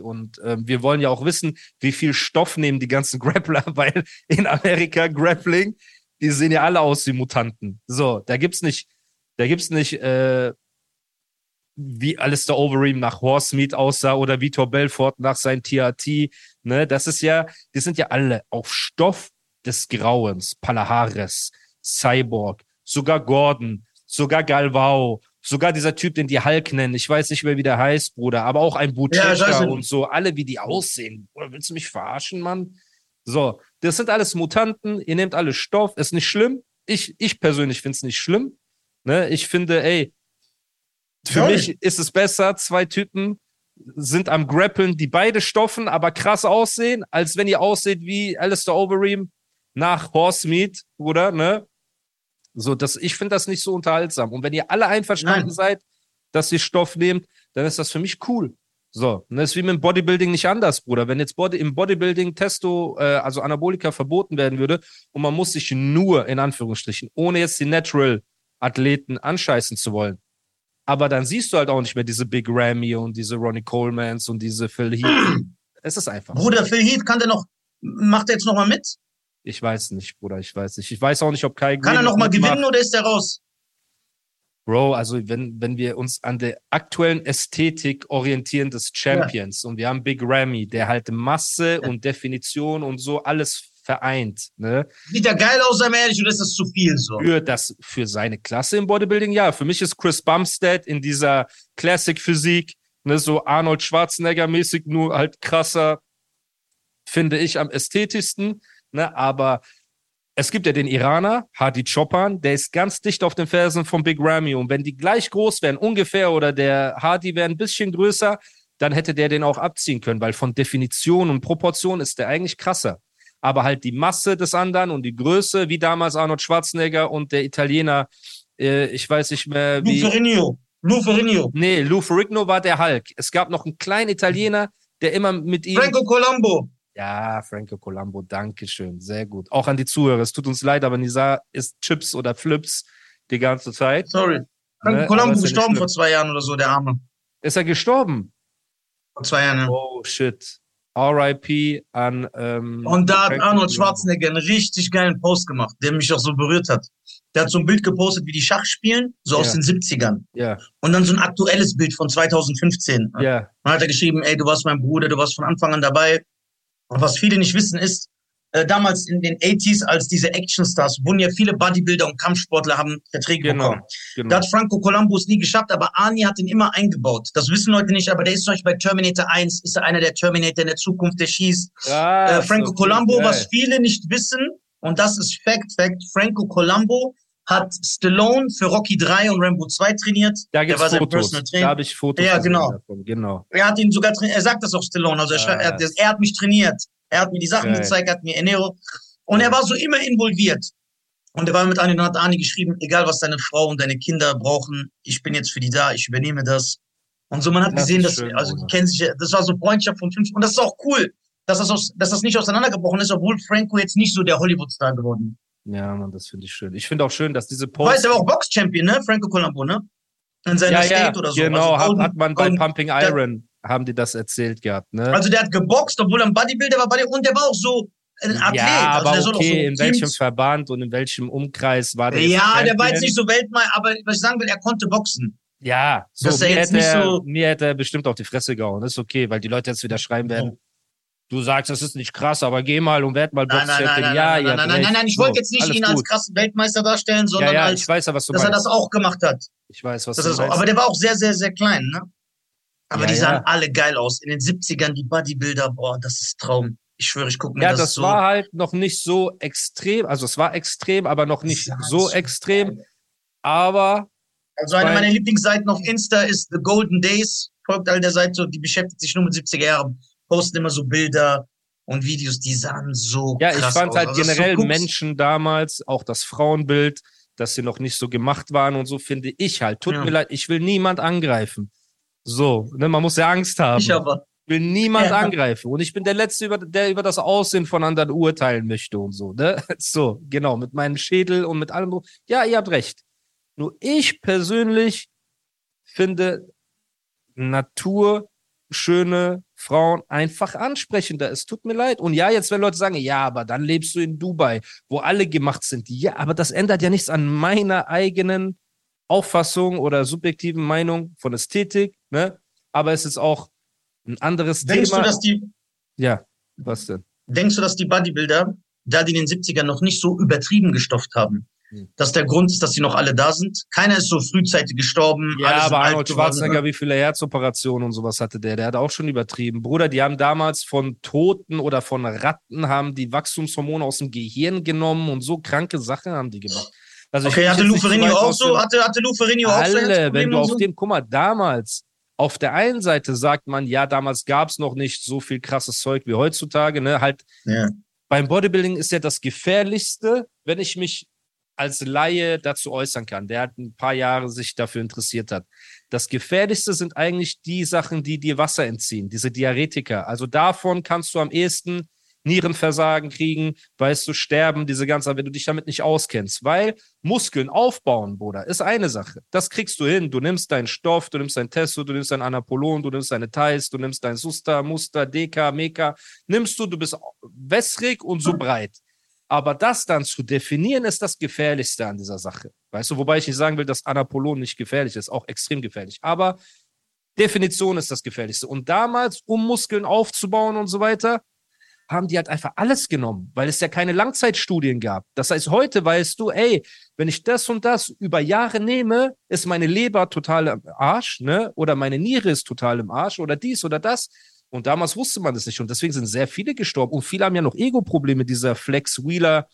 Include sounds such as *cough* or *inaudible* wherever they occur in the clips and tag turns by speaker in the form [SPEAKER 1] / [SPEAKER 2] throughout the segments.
[SPEAKER 1] Und äh, wir wollen ja auch wissen, wie viel Stoff nehmen die ganzen *laughs* Grappler, weil in Amerika Grappling, die sehen ja alle aus wie Mutanten. So, da gibt's nicht, da gibt's nicht, äh, wie Alistair Overeem nach Horse Meat aussah oder Vitor Belfort nach sein TRT. Ne, das ist ja, die sind ja alle auf Stoff des Grauens. Palahares, Cyborg, sogar Gordon, sogar Galvao, sogar dieser Typ, den die Hulk nennen. Ich weiß nicht mehr, wie der heißt, Bruder, aber auch ein Butcher
[SPEAKER 2] Ja,
[SPEAKER 1] und so. Alle, wie die aussehen. Oder willst du mich verarschen, Mann? So, das sind alles Mutanten. Ihr nehmt alle Stoff. Ist nicht schlimm. Ich, ich persönlich finde es nicht schlimm. Ne? Ich finde, ey, für
[SPEAKER 2] Voll.
[SPEAKER 1] mich ist es besser, zwei Typen sind am Grappeln, die beide stoffen, aber krass aussehen, als wenn ihr aussieht wie Alistair Overeem nach Horse Meat, oder? Ne? So, das, ich finde das nicht so unterhaltsam. Und wenn ihr alle einverstanden
[SPEAKER 2] Nein.
[SPEAKER 1] seid, dass ihr Stoff nehmt, dann ist das für mich cool. So, das ist wie mit dem Bodybuilding nicht anders, Bruder. Wenn jetzt Body, im Bodybuilding Testo, äh, also Anabolika verboten werden würde und man muss sich nur, in Anführungsstrichen, ohne jetzt die Natural-Athleten anscheißen zu wollen, aber dann siehst du halt auch nicht mehr diese Big Ramy und diese Ronnie Colemans und diese Phil Heath. *clears throat* es ist einfach.
[SPEAKER 2] Bruder, Phil Heath, kann der noch, macht er jetzt noch mal mit?
[SPEAKER 1] Ich weiß nicht, Bruder, ich weiß nicht. Ich weiß auch nicht, ob Kai
[SPEAKER 2] Kann er
[SPEAKER 1] Green
[SPEAKER 2] noch mal
[SPEAKER 1] mitmacht.
[SPEAKER 2] gewinnen oder ist er raus?
[SPEAKER 1] Bro, also wenn, wenn wir uns an der aktuellen Ästhetik orientieren des Champions und wir haben Big Ramy, der halt Masse und Definition und so alles vereint, ne?
[SPEAKER 2] Sieht er geil aus, mal ehrlich, oder ist das zu viel so?
[SPEAKER 1] Für das, für seine Klasse im Bodybuilding, ja. Für mich ist Chris Bumstead in dieser Classic Physik, ne, so Arnold Schwarzenegger mäßig, nur halt krasser, finde ich am ästhetischsten, ne, aber es gibt ja den Iraner, Hadi Choppan, der ist ganz dicht auf den Fersen von Big Ramy. Und wenn die gleich groß wären, ungefähr, oder der Hadi wäre ein bisschen größer, dann hätte der den auch abziehen können, weil von Definition und Proportion ist der eigentlich krasser. Aber halt die Masse des anderen und die Größe, wie damals Arnold Schwarzenegger und der Italiener, äh, ich weiß nicht mehr,
[SPEAKER 2] Lou
[SPEAKER 1] wie.
[SPEAKER 2] Ferrigno. Lou Ferrigno.
[SPEAKER 1] Nee, Lou Ferrigno war der Hulk. Es gab noch einen kleinen Italiener, der immer mit ihm.
[SPEAKER 2] Franco Colombo.
[SPEAKER 1] Ja, Franco Colombo, danke schön. Sehr gut. Auch an die Zuhörer. Es tut uns leid, aber Nisa isst Chips oder Flips die ganze Zeit.
[SPEAKER 2] Sorry. Franco
[SPEAKER 1] Ne,
[SPEAKER 2] Colombo
[SPEAKER 1] ist ja
[SPEAKER 2] gestorben vor zwei Jahren oder so, der Arme.
[SPEAKER 1] Ist er gestorben?
[SPEAKER 2] Vor zwei Jahren, ja.
[SPEAKER 1] Oh, shit. RIP an. Ähm,
[SPEAKER 2] Und da hat Arnold. Schwarzenegger einen richtig geilen Post gemacht, der mich auch so berührt hat. Der hat so ein Bild gepostet, wie die Schach spielen, so aus
[SPEAKER 1] Ja.
[SPEAKER 2] den 70ern.
[SPEAKER 1] Ja,
[SPEAKER 2] Und dann so ein aktuelles Bild von 2015.
[SPEAKER 1] ja,
[SPEAKER 2] Dann hat er geschrieben, ey, du warst mein Bruder, du warst von Anfang an dabei. Und was viele nicht wissen ist, äh, damals in den 80s, als diese Actionstars, wurden ja viele Bodybuilder und Kampfsportler haben Verträge
[SPEAKER 1] genau.
[SPEAKER 2] bekommen.
[SPEAKER 1] genau.
[SPEAKER 2] Da hat Franco Colombo es nie geschafft, aber Arnie hat ihn immer eingebaut. Das wissen Leute nicht, aber der ist zum Beispiel bei Terminator 1, ist er einer der Terminator in der Zukunft, der schießt.
[SPEAKER 1] Ah,
[SPEAKER 2] äh, Franco
[SPEAKER 1] so
[SPEAKER 2] Colombo, was viele nicht wissen, und das ist Fact, Fact, Franco Colombo hat Stallone für Rocky 3 und Rambo 2 trainiert.
[SPEAKER 1] Da
[SPEAKER 2] der war sein
[SPEAKER 1] Fotos. Da habe ich Fotos.
[SPEAKER 2] Ja, genau.
[SPEAKER 1] Davon. Genau.
[SPEAKER 2] Er hat ihn sogar, er sagt das auch Stallone, also er, schreibt- er, er hat mich trainiert. Er hat mir die Sachen
[SPEAKER 1] Geil.
[SPEAKER 2] gezeigt, hat mir Ernährung. Und er war so immer involviert. Und er war mit Ani und hat Ani geschrieben, egal was deine Frau und deine Kinder brauchen, ich bin jetzt für die da, ich übernehme das. Und so, man hat
[SPEAKER 1] Das
[SPEAKER 2] gesehen, dass,
[SPEAKER 1] schön,
[SPEAKER 2] also, kennen sich, das war so Freundschaft von fünf, und das ist auch cool, dass das, aus, dass das nicht auseinandergebrochen ist, obwohl Franco jetzt nicht so der Hollywood-Star geworden ist.
[SPEAKER 1] Ja, Mann, das finde ich schön. Ich finde auch schön, dass diese
[SPEAKER 2] Du
[SPEAKER 1] Posts.
[SPEAKER 2] weißt, er war auch Box-Champion, ne? Franco Colombo, ne? In seiner
[SPEAKER 1] ja, ja,
[SPEAKER 2] State oder so.
[SPEAKER 1] genau,
[SPEAKER 2] Also
[SPEAKER 1] hat, hat man bei Pumping
[SPEAKER 2] der-
[SPEAKER 1] Iron, haben die das erzählt gehabt, ne?
[SPEAKER 2] Also der hat geboxt, obwohl er ein Bodybuilder war, Body- und der war auch so ein Athlet.
[SPEAKER 1] ja,
[SPEAKER 2] also
[SPEAKER 1] aber
[SPEAKER 2] der auch
[SPEAKER 1] okay,
[SPEAKER 2] so
[SPEAKER 1] in welchem
[SPEAKER 2] Teams-
[SPEAKER 1] Verband und in welchem Umkreis war der?
[SPEAKER 2] Ja, der war jetzt nicht so Weltmeister, aber was ich sagen will, er konnte boxen.
[SPEAKER 1] Ja, so, mir, hätte
[SPEAKER 2] nicht
[SPEAKER 1] er,
[SPEAKER 2] so-
[SPEAKER 1] mir hätte er bestimmt auf die Fresse gehauen. Das ist okay, weil die Leute jetzt wieder schreiben werden. Du sagst, das ist nicht krass, aber geh mal und werd mal
[SPEAKER 2] Nein, nein, nein, nein,
[SPEAKER 1] ja,
[SPEAKER 2] nein,
[SPEAKER 1] ja,
[SPEAKER 2] nein, nein, nein, nein, ich wollte jetzt nicht ihn als krassen Weltmeister darstellen, sondern
[SPEAKER 1] ja, ja,
[SPEAKER 2] als,
[SPEAKER 1] ich weiß ja, was du
[SPEAKER 2] dass er das auch gemacht hat.
[SPEAKER 1] ich weiß, was
[SPEAKER 2] Das
[SPEAKER 1] du meinst.
[SPEAKER 2] Aber der war auch sehr, sehr, sehr klein, ne? Aber
[SPEAKER 1] Ja,
[SPEAKER 2] die sahen
[SPEAKER 1] ja.
[SPEAKER 2] alle geil aus. In den 70ern, die Bodybuilder, boah, das ist Traum. Ich schwöre, ich gucke mir
[SPEAKER 1] ja,
[SPEAKER 2] das,
[SPEAKER 1] das
[SPEAKER 2] so.
[SPEAKER 1] war halt noch nicht so extrem, also es war extrem, aber noch nicht
[SPEAKER 2] Ja,
[SPEAKER 1] so
[SPEAKER 2] das-
[SPEAKER 1] extrem. Aber
[SPEAKER 2] Also eine meiner Lieblingsseiten auf Insta ist The Golden Days. Folgt all der Seite, die beschäftigt sich nur mit 70er Jahren, posten immer so Bilder und Videos, die sahen so
[SPEAKER 1] ja, ich fand
[SPEAKER 2] aus.
[SPEAKER 1] halt
[SPEAKER 2] Also,
[SPEAKER 1] generell Menschen damals, auch das Frauenbild, dass sie noch nicht so gemacht waren und so, finde ich halt. Tut
[SPEAKER 2] Ja.
[SPEAKER 1] mir leid, ich will niemand angreifen. So, ne, man muss ja Angst haben.
[SPEAKER 2] Ich aber.
[SPEAKER 1] Ich will niemand
[SPEAKER 2] Ja.
[SPEAKER 1] angreifen. Und ich bin der Letzte, über, der über das Aussehen von anderen urteilen möchte und so. Ne? *laughs* So, genau, mit meinem Schädel und mit allem. Ja, ihr habt recht. Nur ich persönlich finde naturschöne Frauen einfach ansprechender. Es tut mir leid. Und ja, jetzt, wenn Leute sagen, ja, aber dann lebst du in Dubai, wo alle gemacht sind. Ja, aber das ändert ja nichts an meiner eigenen Auffassung oder subjektiven Meinung von Ästhetik. Ne? Aber es ist auch ein anderes
[SPEAKER 2] Denkst
[SPEAKER 1] Thema.
[SPEAKER 2] du, dass die,
[SPEAKER 1] ja, was denn?
[SPEAKER 2] denkst du, dass die Bodybuilder, da die in den 70ern noch nicht so übertrieben gestofft haben. Dass der Grund ist, dass sie noch alle da sind? Keiner ist so frühzeitig gestorben.
[SPEAKER 1] Ja, aber Arnold. Schwarzenegger, wie viele Herzoperationen und sowas hatte der? Der hat auch schon übertrieben. Bruder, die haben damals von Toten oder von Ratten haben die Wachstumshormone aus dem Gehirn genommen und so kranke Sachen haben die gemacht. Also
[SPEAKER 2] Okay, hatte
[SPEAKER 1] weit
[SPEAKER 2] auch so? Hatte, hatte Lou Ferrigno auch so
[SPEAKER 1] Alle, wenn du auf
[SPEAKER 2] so?
[SPEAKER 1] dem, guck mal, damals, auf der einen Seite sagt man, ja, damals gab es noch nicht so viel krasses Zeug wie heutzutage, ne? Halt,
[SPEAKER 2] Ja.
[SPEAKER 1] beim Bodybuilding ist ja das gefährlichste, wenn ich mich als Laie dazu äußern kann, der hat ein paar Jahre sich dafür interessiert hat. Das gefährlichste sind eigentlich die Sachen, die dir Wasser entziehen, diese Diaretika. Also davon kannst du am ehesten Nierenversagen kriegen, weißt du, sterben, diese ganze, wenn du dich damit nicht auskennst. Weil Muskeln aufbauen, Bruder, ist eine Sache. Das kriegst du hin. Du nimmst deinen Stoff, du nimmst dein Testo, du nimmst dein Anapolon, du nimmst deine Thais, du nimmst dein Susta, Muster, Deka, Meka. Nimmst du, du bist wässrig und so *clears throat* breit. Aber das dann zu definieren, ist das Gefährlichste an dieser Sache. Weißt du, wobei ich nicht sagen will, dass Anapolon nicht gefährlich ist, auch extrem gefährlich. Aber Definition ist das Gefährlichste. Und damals, um Muskeln aufzubauen und so weiter, haben die halt einfach alles genommen, weil es ja keine Langzeitstudien gab. Das heißt, heute weißt du, ey, wenn ich das und das über Jahre nehme, ist meine Leber total im Arsch, ne? Oder meine Niere ist total im Arsch oder dies oder das. Und damals wusste man das nicht. Und deswegen sind sehr viele gestorben. Und viele haben ja noch Ego-Probleme. Dieser Flex Wheeler,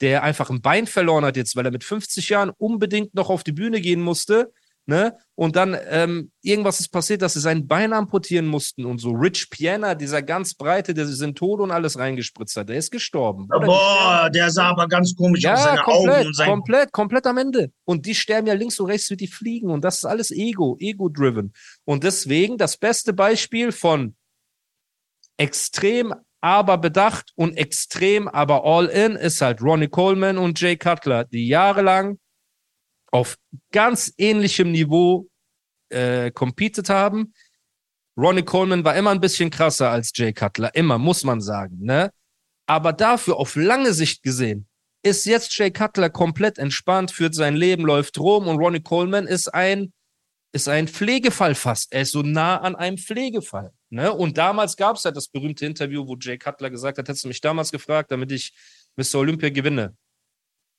[SPEAKER 1] der einfach ein Bein verloren hat jetzt, weil er mit 50 Jahren unbedingt noch auf die Bühne gehen musste. Ne? Und dann ähm, irgendwas ist passiert, dass sie sein Bein amputieren mussten und so. Rich Piana, dieser ganz breite, der sich in Tod und alles reingespritzt hat, der ist gestorben. Oder
[SPEAKER 2] Boah, der sah aber ganz komisch aus,
[SPEAKER 1] ja,
[SPEAKER 2] seine
[SPEAKER 1] komplett,
[SPEAKER 2] Augen und sein
[SPEAKER 1] komplett, komplett am Ende. Und die sterben ja links und rechts wie die Fliegen. Und das ist alles Ego, Ego-driven. Und deswegen das beste Beispiel von extrem, aber bedacht und extrem, aber all in ist halt Ronnie Coleman und Jay Cutler, die jahrelang auf ganz ähnlichem Niveau äh, competed haben. Ronnie Coleman war immer ein bisschen krasser als Jay Cutler, immer, muss man sagen, ne? Aber dafür auf lange Sicht gesehen, ist jetzt Jay Cutler komplett entspannt, führt sein Leben, läuft rum und Ronnie Coleman ist ein, ist ein Pflegefall fast. Er ist so nah an einem Pflegefall. Ne? Und damals gab es ja das berühmte Interview, wo Jay Cutler gesagt hat, hättest du mich damals gefragt, damit ich Mr. Olympia gewinne.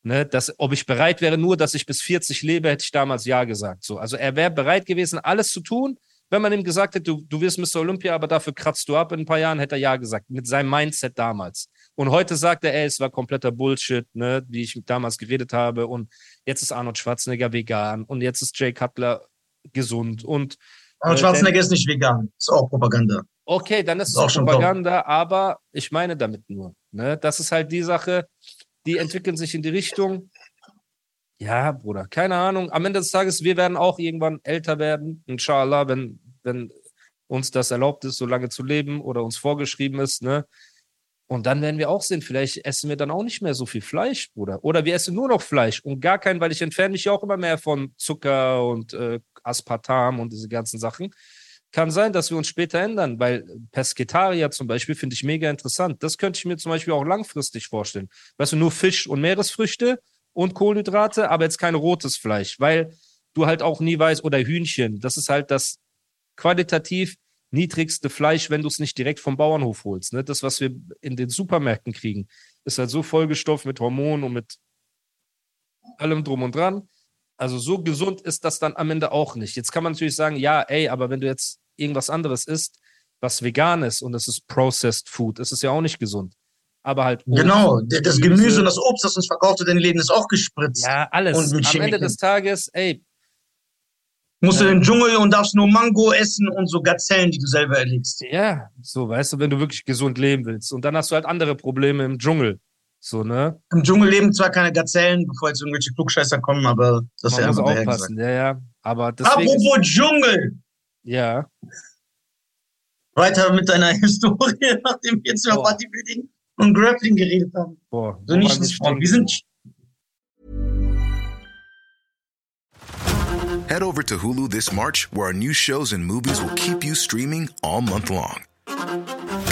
[SPEAKER 1] Ne, dass, ob ich bereit wäre, nur dass ich bis 40 lebe, hätte ich damals Ja gesagt. So, also er wäre bereit gewesen, alles zu tun. Wenn man ihm gesagt hätte, du, du wirst Mr. Olympia, aber dafür kratzt du ab in ein paar Jahren, hätte er Ja gesagt. Mit seinem Mindset damals. Und heute sagt er, ey, es war kompletter Bullshit, ne, wie ich damals geredet habe. Und jetzt ist Arnold Schwarzenegger vegan. Und jetzt ist Jay Cutler gesund. Und
[SPEAKER 2] Arnold Schwarzenegger ist nicht vegan. Ist auch Propaganda.
[SPEAKER 1] Okay, dann ist
[SPEAKER 2] Ist
[SPEAKER 1] es
[SPEAKER 2] auch schon
[SPEAKER 1] Propaganda, aber ich meine damit nur. Ne? Das ist halt die Sache, die entwickeln sich in die Richtung. Ja, Bruder, keine Ahnung. Am Ende des Tages, wir werden auch irgendwann älter werden, inshallah, wenn, wenn uns das erlaubt ist, so lange zu leben oder uns vorgeschrieben ist, ne? Und dann werden wir auch sehen, vielleicht essen wir dann auch nicht mehr so viel Fleisch, Bruder. Oder wir essen nur noch Fleisch und gar kein, weil ich entferne mich ja auch immer mehr von Zucker und äh, Aspartam und diese ganzen Sachen. Kann sein, dass wir uns später ändern, weil Pesketarier zum Beispiel finde ich mega interessant. Das könnte ich mir zum Beispiel auch langfristig vorstellen. Weißt du, nur Fisch und Meeresfrüchte und Kohlenhydrate, aber jetzt kein rotes Fleisch, weil du halt auch nie weißt, oder Hühnchen, das ist halt das qualitativ niedrigste Fleisch, wenn du es nicht direkt vom Bauernhof holst. Ne? Das, was wir in den Supermärkten kriegen, ist halt so vollgestopft mit Hormonen und mit allem drum und dran. Also so gesund ist das dann am Ende auch nicht. Jetzt kann man natürlich sagen, ja, ey, aber wenn du jetzt irgendwas anderes isst, was vegan ist und es ist Processed Food, ist es ja auch nicht gesund. Aber halt.
[SPEAKER 2] Obst, genau, das Gemüse, Gemüse und das Obst, das uns verkauft wird in den Läden, ist auch gespritzt.
[SPEAKER 1] Ja, alles. Und Am Ende des Tages, ey,
[SPEAKER 2] Musst du in den Dschungel und darfst nur Mango essen und so Gazellen, die du selber erlegst.
[SPEAKER 1] Ja, so, weißt du, wenn du wirklich gesund leben willst. Und dann hast du halt andere Probleme im Dschungel. So, ne?
[SPEAKER 2] Im Dschungel leben zwar keine Gazellen, bevor jetzt irgendwelche Klugscheißer kommen, aber das
[SPEAKER 1] Man
[SPEAKER 2] ist
[SPEAKER 1] ja muss aufpassen, ja, ja. Aber
[SPEAKER 2] deswegen Apropos Dschungel!
[SPEAKER 1] Ja.
[SPEAKER 2] Weiter mit deiner *laughs* Historie, nachdem wir jetzt über Bodybuilding und Grappling geredet haben.
[SPEAKER 1] Boah,
[SPEAKER 2] so nicht Wir sind
[SPEAKER 3] Head over to Hulu this March, where our new shows and movies will keep you streaming all month long.